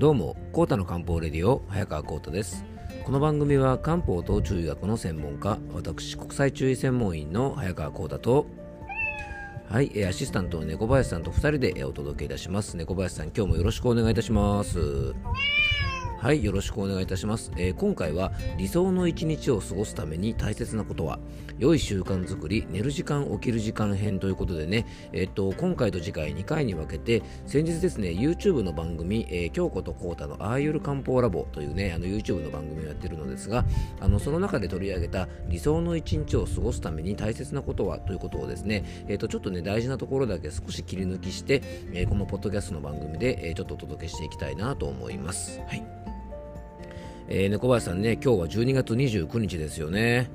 どうも、コータの漢方レディオ、早川コータです。この番組は漢方と中医学の専門家、私、国際中医専門員の早川コータと、はい、アシスタントの猫林さんと2人でお届けいたします。猫林さん、今日もよろしくお願いいたします。はい、よろしくお願いいたします。えー、今回は理想の一日を過ごすために大切なことは良い習慣づくり、寝る時間、起きる時間編ということでね、えっと、今回と次回2回に分けて、先日ですね、YouTube の番組、えー、京子とコータのああゆる漢方ラボというね、あの YouTube の番組をやってるのですが、あのその中で取り上げた理想の一日を過ごすために大切なことはということをですね、えっと、ちょっとね、大事なところだけ少し切り抜きして、え、このポッドキャストの番組で、え、ちょっとお届けしていきたいなと思います。はい。えー、猫林さんね、今日は12月29日ですよね。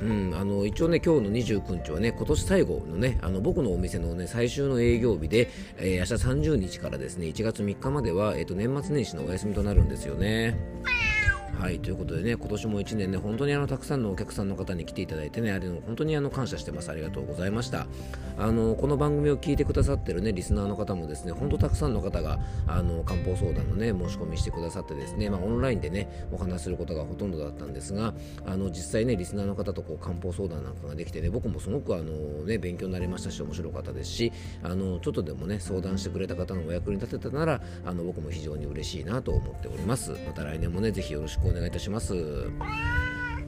うん、あの一応ね今日の29日はね今年最後のねあの僕のお店のね最終の営業日で、えー、明日30日からですね1月3日までは、えーと、年末年始のお休みとなるんですよね。はいということでね今年も1年ね本当にあのたくさんのお客さんの方に来ていただいてねあれの本当にあの感謝してます。ありがとうございました。あのこの番組を聞いてくださってるねリスナーの方もですね本当たくさんの方があの漢方相談のね申し込みしてくださってですねまあ、オンラインでねお話することがほとんどだったんですがあの実際ねリスナーの方とこう漢方相談なんかができてね僕もすごくあのね勉強になりましたし面白かったですしあのちょっとでもね相談してくれた方のお役に立てたならあの僕も非常に嬉しいなと思っております。また来年もねぜひよろしく願いいたします。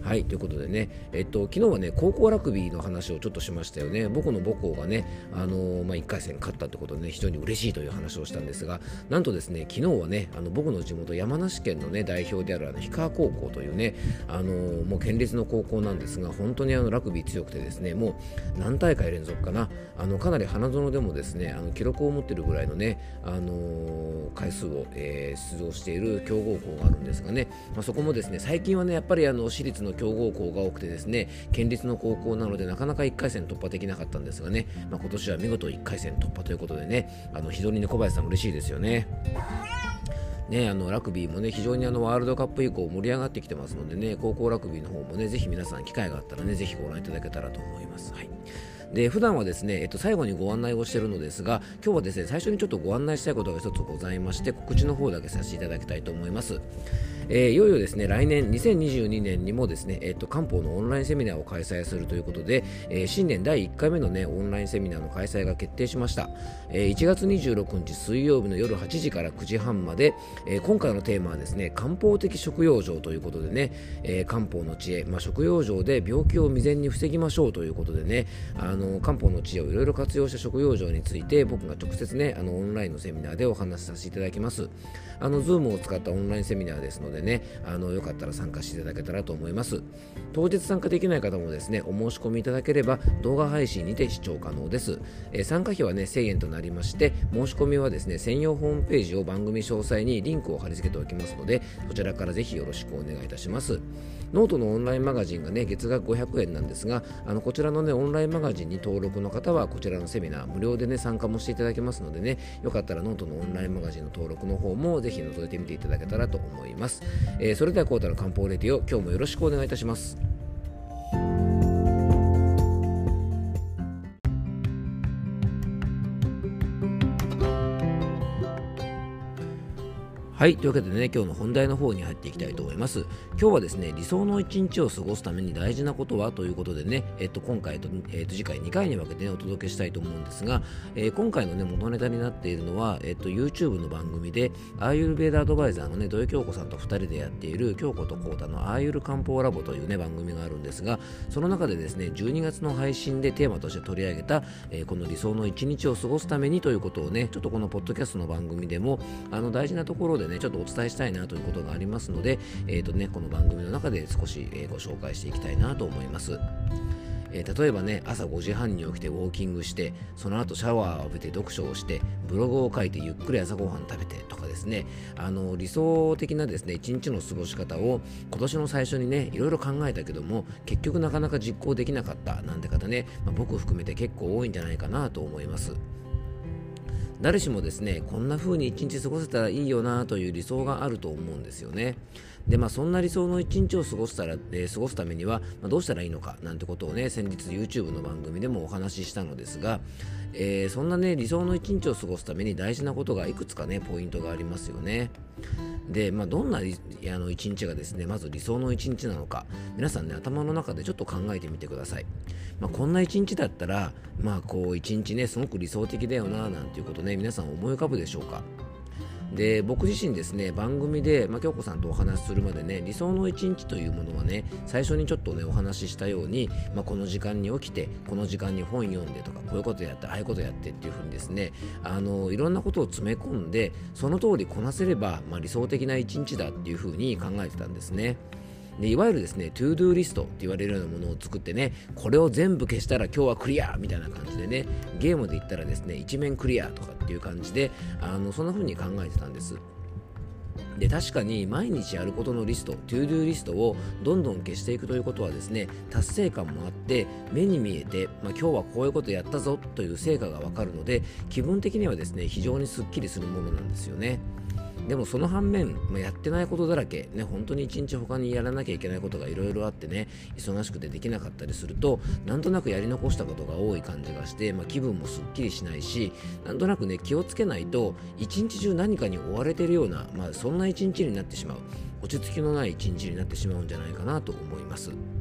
はい、ということでね、えっと、昨日はね、高校ラグビーの話をちょっとしましたよね。僕の母校がね、あのー、まあ、1回戦勝ったってことでね、非常に嬉しいという話をしたんですが、なんとですね、昨日はね、あの僕の地元、山梨県のね、代表であるあの氷川高校というね、あのー、もう県立の高校なんですが、本当にあのラグビー強くてですね、もう何大会連続かな、あのかなり花園でもですね、あの記録を持っているぐらいのね、あのー、回数を、え出場している強豪校があるんですがね、まあ、そこもですね、最近はね、やっぱりあの私立の強豪校が多くてですね県立の高校なのでなかなか1回戦突破できなかったんですがね、まあ、今年は見事1回戦突破ということでねあの非常にね小林さん嬉しいですよね。ね、あのラグビーもね非常にあのワールドカップ以降盛り上がってきてますのでね高校ラグビーの方もねぜひ皆さん機会があったらねぜひご覧いただけたらと思います。はいで普段はですね、えっと、最後にご案内をしているのですが今日はですね最初にちょっとご案内したいことが一つございまして告知の方だけさせていただきたいと思います。えー、いよいよですね来年2022年にもですね、えーと、漢方のオンラインセミナーを開催するということで、えー、新年第1回目のねオンラインセミナーの開催が決定しました、えー、1月26日水曜日の夜8時から9時半まで、えー、今回のテーマはですね漢方的食用状ということでね、えー、漢方の知恵、まあ、食用状で病気を未然に防ぎましょうということでねあの漢方の知恵をいろいろ活用した食用状について僕が直接ねあのオンラインのセミナーでお話しさせていただきます。あの Zoom を使ったオンラインセミナーですのででねあのよかったら参加していただけたらと思います。当日参加できない方もですねお申し込みいただければ動画配信にて視聴可能です、えー、参加費はね1000円となりまして申し込みはですね専用ホームページを番組詳細にリンクを貼り付けておきますのでそちらからぜひよろしくお願いいたします。ノートのオンラインマガジンがね月額500円なんですがあのこちらのねオンラインマガジンに登録の方はこちらのセミナー無料でね参加もしていただけますのでねよかったらノートのオンラインマガジンの登録の方もぜひ覗いてみていただけたらと思います、えー、それではコータの漢方レディオ今日もよろしくお願いいたします。はい。というわけでね、今日の本題の方に入っていきたいと思います。今日はですね、理想の一日を過ごすために大事なことは？ということでね、えっと、今回と、えっと、次回2回に分けて、ね、お届けしたいと思うんですが、えー、今回のね、元ネタになっているのは、えっと、YouTube の番組で、アーユルベーダアドバイザーのね、土井京子さんと2人でやっている、京子とコータのアーユル漢方ラボというね、番組があるんですが、その中でですね、12月の配信でテーマとして取り上げた、えー、この理想の一日を過ごすためにということをね、ちょっとこのポッドキャストの番組でも、あの、大事なところでね、ねちょっとお伝えしたたいなということがありますので、えーとね、この番組の中で少し、えー、ご紹介していきたいなと思います。えー、例えばね朝5時半に起きてウォーキングしてその後シャワーを浴びて読書をしてブログを書いてゆっくり朝ごはん食べてとかですねあの理想的なですね一日の過ごし方を今年の最初にねいろいろ考えたけども結局なかなか実行できなかったなんて方ね、まあ、僕含めて結構多いんじゃないかなと思います。誰しもですねこんな風に一日過ごせたらいいよなという理想があると思うんですよね。でまあ、そんな理想の一日を過ごしたら、えー、過ごすためには、まあ、どうしたらいいのかなんてことをね先日 YouTube の番組でもお話ししたのですが、えー、そんなね理想の一日を過ごすために大事なことがいくつかねポイントがありますよね。で、まあ、どんなあの一日がですねまず理想の一日なのか皆さんね頭の中でちょっと考えてみてください、まあ、こんな一日だったらまあこう一日ねすごく理想的だよななんていうことね皆さん思い浮かぶでしょうか？で僕自身ですね番組で、まあ、京子さんとお話しするまでね理想の一日というものはね最初にちょっとねお話ししたように、まあ、この時間に起きてこの時間に本読んでとかこういうことやってああいうことやってっていうふうにですねあのいろんなことを詰め込んでその通りこなせれば、まあ、理想的な一日だっていうふうに考えてたんですね。でいわゆるですね、 to-do list って言われるようなものを作ってね、これを全部消したら今日はクリアみたいな感じでね、ゲームで言ったらですね、一面クリアとかっていう感じで、あのそんな風に考えてたんです。で確かに毎日やることのリスト、 to-do list をどんどん消していくということはですね、達成感もあって、目に見えて、まあ、今日はこういうことやったぞという成果がわかるので、気分的にはですね、非常にすっきりするものなんですよね。でもその反面、まあ、やってないことだらけ、ね、本当に一日他にやらなきゃいけないことがいろいろあってね、忙しくてできなかったりすると、なんとなくやり残したことが多い感じがして、まあ、気分もすっきりしないし、なんとなくね、気をつけないと、一日中何かに追われてるような、まあ、そんな一日になってしまう。落ち着きのない一日になってしまうんじゃないかなと思います。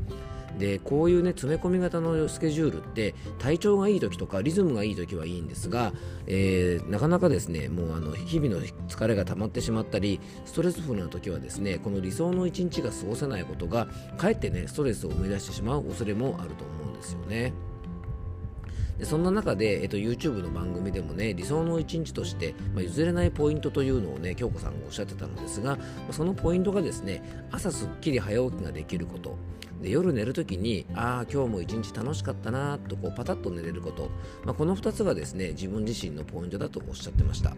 でこういうね詰め込み型のスケジュールって体調がいい時とかリズムがいい時はいいんですが、えー、なかなかですねもうあの日々の疲れが溜まってしまったりストレスフルな時はですねこの理想の一日が過ごせないことがかえってねストレスを生み出してしまう恐れもあると思うんですよね。でそんな中で、えっと、YouTube の番組でもね理想の一日として、まあ、譲れないポイントというのをね京子さんがおっしゃってたのですが、そのポイントがですね朝すっきり早起きができること。で夜寝るときにああ今日も一日楽しかったなとこうパタッと寝れること、まあ、この2つがですね自分自身のポイントだとおっしゃってました。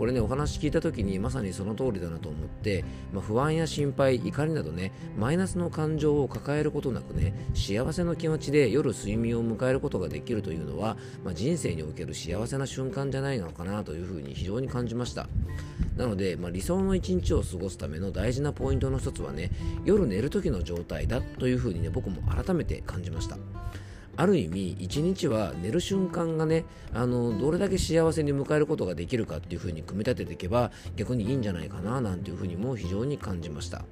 これねお話聞いた時にまさにその通りだなと思って、まあ、不安や心配怒りなどねマイナスの感情を抱えることなくね幸せの気持ちで夜睡眠を迎えることができるというのは、まあ、人生における幸せな瞬間じゃないのかなというふうに非常に感じました。なので、まあ、理想の一日を過ごすための大事なポイントの一つはね夜寝る時の状態だというふうにね僕も改めて感じました。ある意味一日は寝る瞬間がねあのどれだけ幸せに迎えることができるかっていうふうに組み立てていけば逆にいいんじゃないかななんていうふうにも非常に感じました。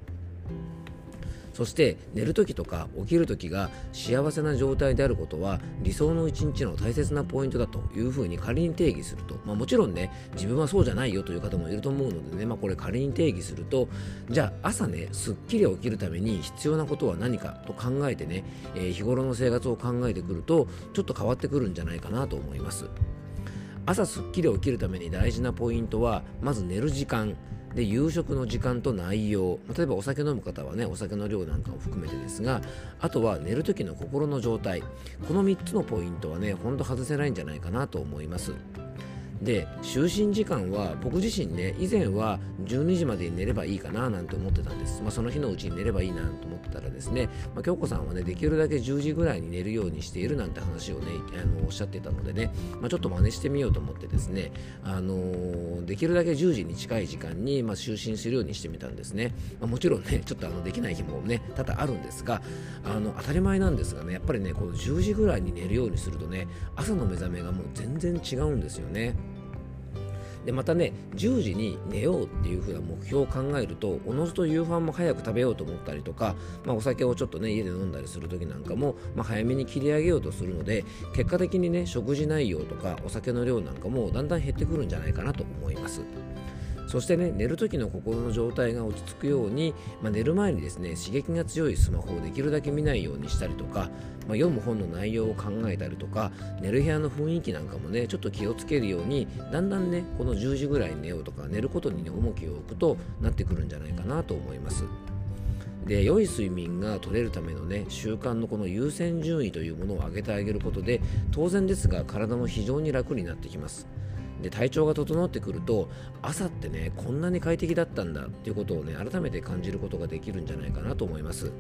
そして寝る時とか起きる時が幸せな状態であることは理想の一日の大切なポイントだというふうに仮に定義すると、まあ、もちろんね自分はそうじゃないよという方もいると思うのでね、まあ、これ仮に定義するとじゃあ朝ねすっきり起きるために必要なことは何かと考えてね、えー、日頃の生活を考えてくるとちょっと変わってくるんじゃないかなと思います。朝すっきり起きるために大事なポイントはまず寝る時間。で夕食の時間と内容。例えばお酒飲む方はねお酒の量なんかも含めてですがあとは寝る時の心の状態。この3つのポイントはねほんと外せないんじゃないかなと思います。で就寝時間は僕自身ね以前は12時までに寝ればいいかななんて思ってたんです、まあ、その日のうちに寝ればいいなと思ってたらですね、まあ、京子さんはねできるだけ10時ぐらいに寝るようにしているなんて話をねあのおっしゃってたのでね、まあ、ちょっと真似してみようと思ってですね、あのー、できるだけ10時に近い時間に、ま就寝するようにしてみたんですね、まもちろんねちょっとあのできない日もね多々あるんですがあの当たり前なんですがねやっぱりねこの10時ぐらいに寝るようにするとね朝の目覚めがもう全然違うんですよね。でまたね10時に寝ようっていう風な目標を考えるとおのずと夕飯も早く食べようと思ったりとか、まあ、お酒をちょっとね家で飲んだりする時なんかも、まあ、早めに切り上げようとするので結果的にね食事内容とかお酒の量なんかもだんだん減ってくるんじゃないかなと思います。そしてね寝る時の心の状態が落ち着くように、まあ、寝る前にですね刺激が強いスマホをできるだけ見ないようにしたりとか、まあ、読む本の内容を考えたりとか寝る部屋の雰囲気なんかもねちょっと気をつけるようにだんだんねこの10時ぐらいに寝ようとか寝ることに、ね、重きを置くとなってくるんじゃないかなと思います。で良い睡眠が取れるためのね習慣のこの優先順位というものを上げてあげることで当然ですが体も非常に楽になってきますで体調が整ってくると朝ってねこんなに快適だったんだっていうことをね改めて感じることができるんじゃないかなと思います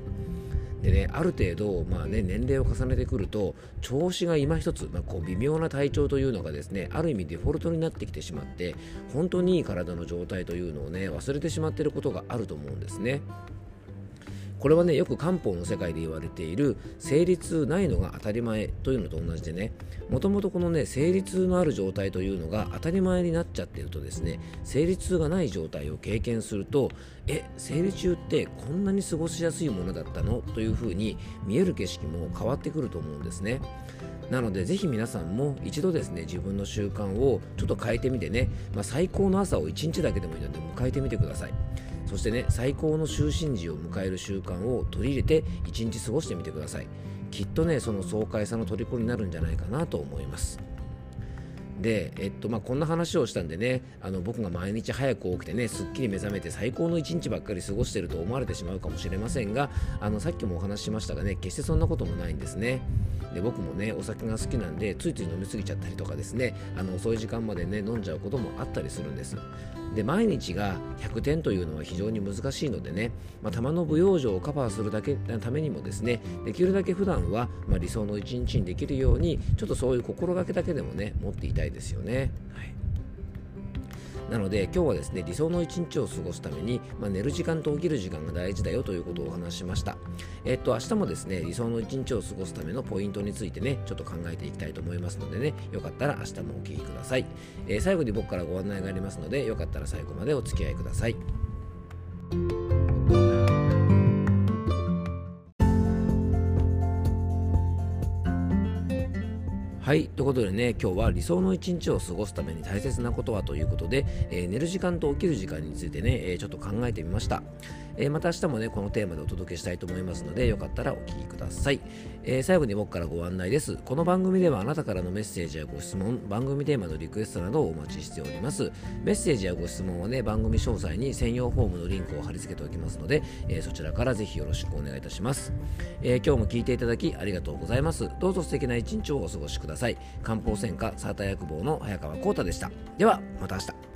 でねある程度、まあね、年齢を重ねてくると調子が今一つ、まあ、こう微妙な体調というのがですねある意味デフォルトになってきてしまって本当にいい体の状態というのをね忘れてしまっていることがあると思うんですね。これはねよく漢方の世界で言われている生理痛ないのが当たり前というのと同じでねもともとこのね生理痛のある状態というのが当たり前になっちゃってるとですね生理痛がない状態を経験するとえ生理中ってこんなに過ごしやすいものだったのというふうに見える景色も変わってくると思うんですね。なのでぜひ皆さんも一度ですね自分の習慣をちょっと変えてみてね、まあ、最高の朝を1日だけでもいいので迎えてみてください。そしてね最高の就寝時を迎える習慣を取り入れて一日過ごしてみてください。きっとねその爽快さの虜になるんじゃないかなと思います。で、えっとまあ、こんな話をしたんでねあの僕が毎日早く起きてねすっきり目覚めて最高の一日ばっかり過ごしていると思われてしまうかもしれませんがあのさっきもお話ししましたがね決してそんなこともないんですね。で僕もねお酒が好きなんでついつい飲み過ぎちゃったりとかですねあの遅い時間までね飲んじゃうこともあったりするんですで毎日が100点というのは非常に難しいのでね、まあ、玉の舞養場をカバーするだけためにもですねできるだけ普段は、ま、理想の一日にできるようにちょっとそういう心がけだけでもね持っていたいですよね。はいなので今日はですね理想の一日を過ごすために、まあ、寝る時間と起きる時間が大事だよということをお話しました。えっと明日もですね理想の一日を過ごすためのポイントについてねちょっと考えていきたいと思いますのでねよかったら明日もお聞きください、えー、最後に僕からご案内がありますのでよかったら最後までお付き合いください。はい、ということでね、今日は理想の一日を過ごすために大切なことはということで、えー、寝る時間と起きる時間についてね、えー、ちょっと考えてみました。えー、また明日もね、このテーマでお届けしたいと思いますので、よかったらお聴きください。え、最後に僕からご案内です。この番組ではあなたからのメッセージやご質問、番組テーマのリクエストなどをお待ちしております。メッセージやご質問はね、番組詳細に専用フォームのリンクを貼り付けておきますので、え、そちらからぜひよろしくお願いいたします。え今日も聞いていただきありがとうございます。どうぞ素敵な一日をお過ごしください。漢方専科サーター薬房の早川浩太でした。では、また明日。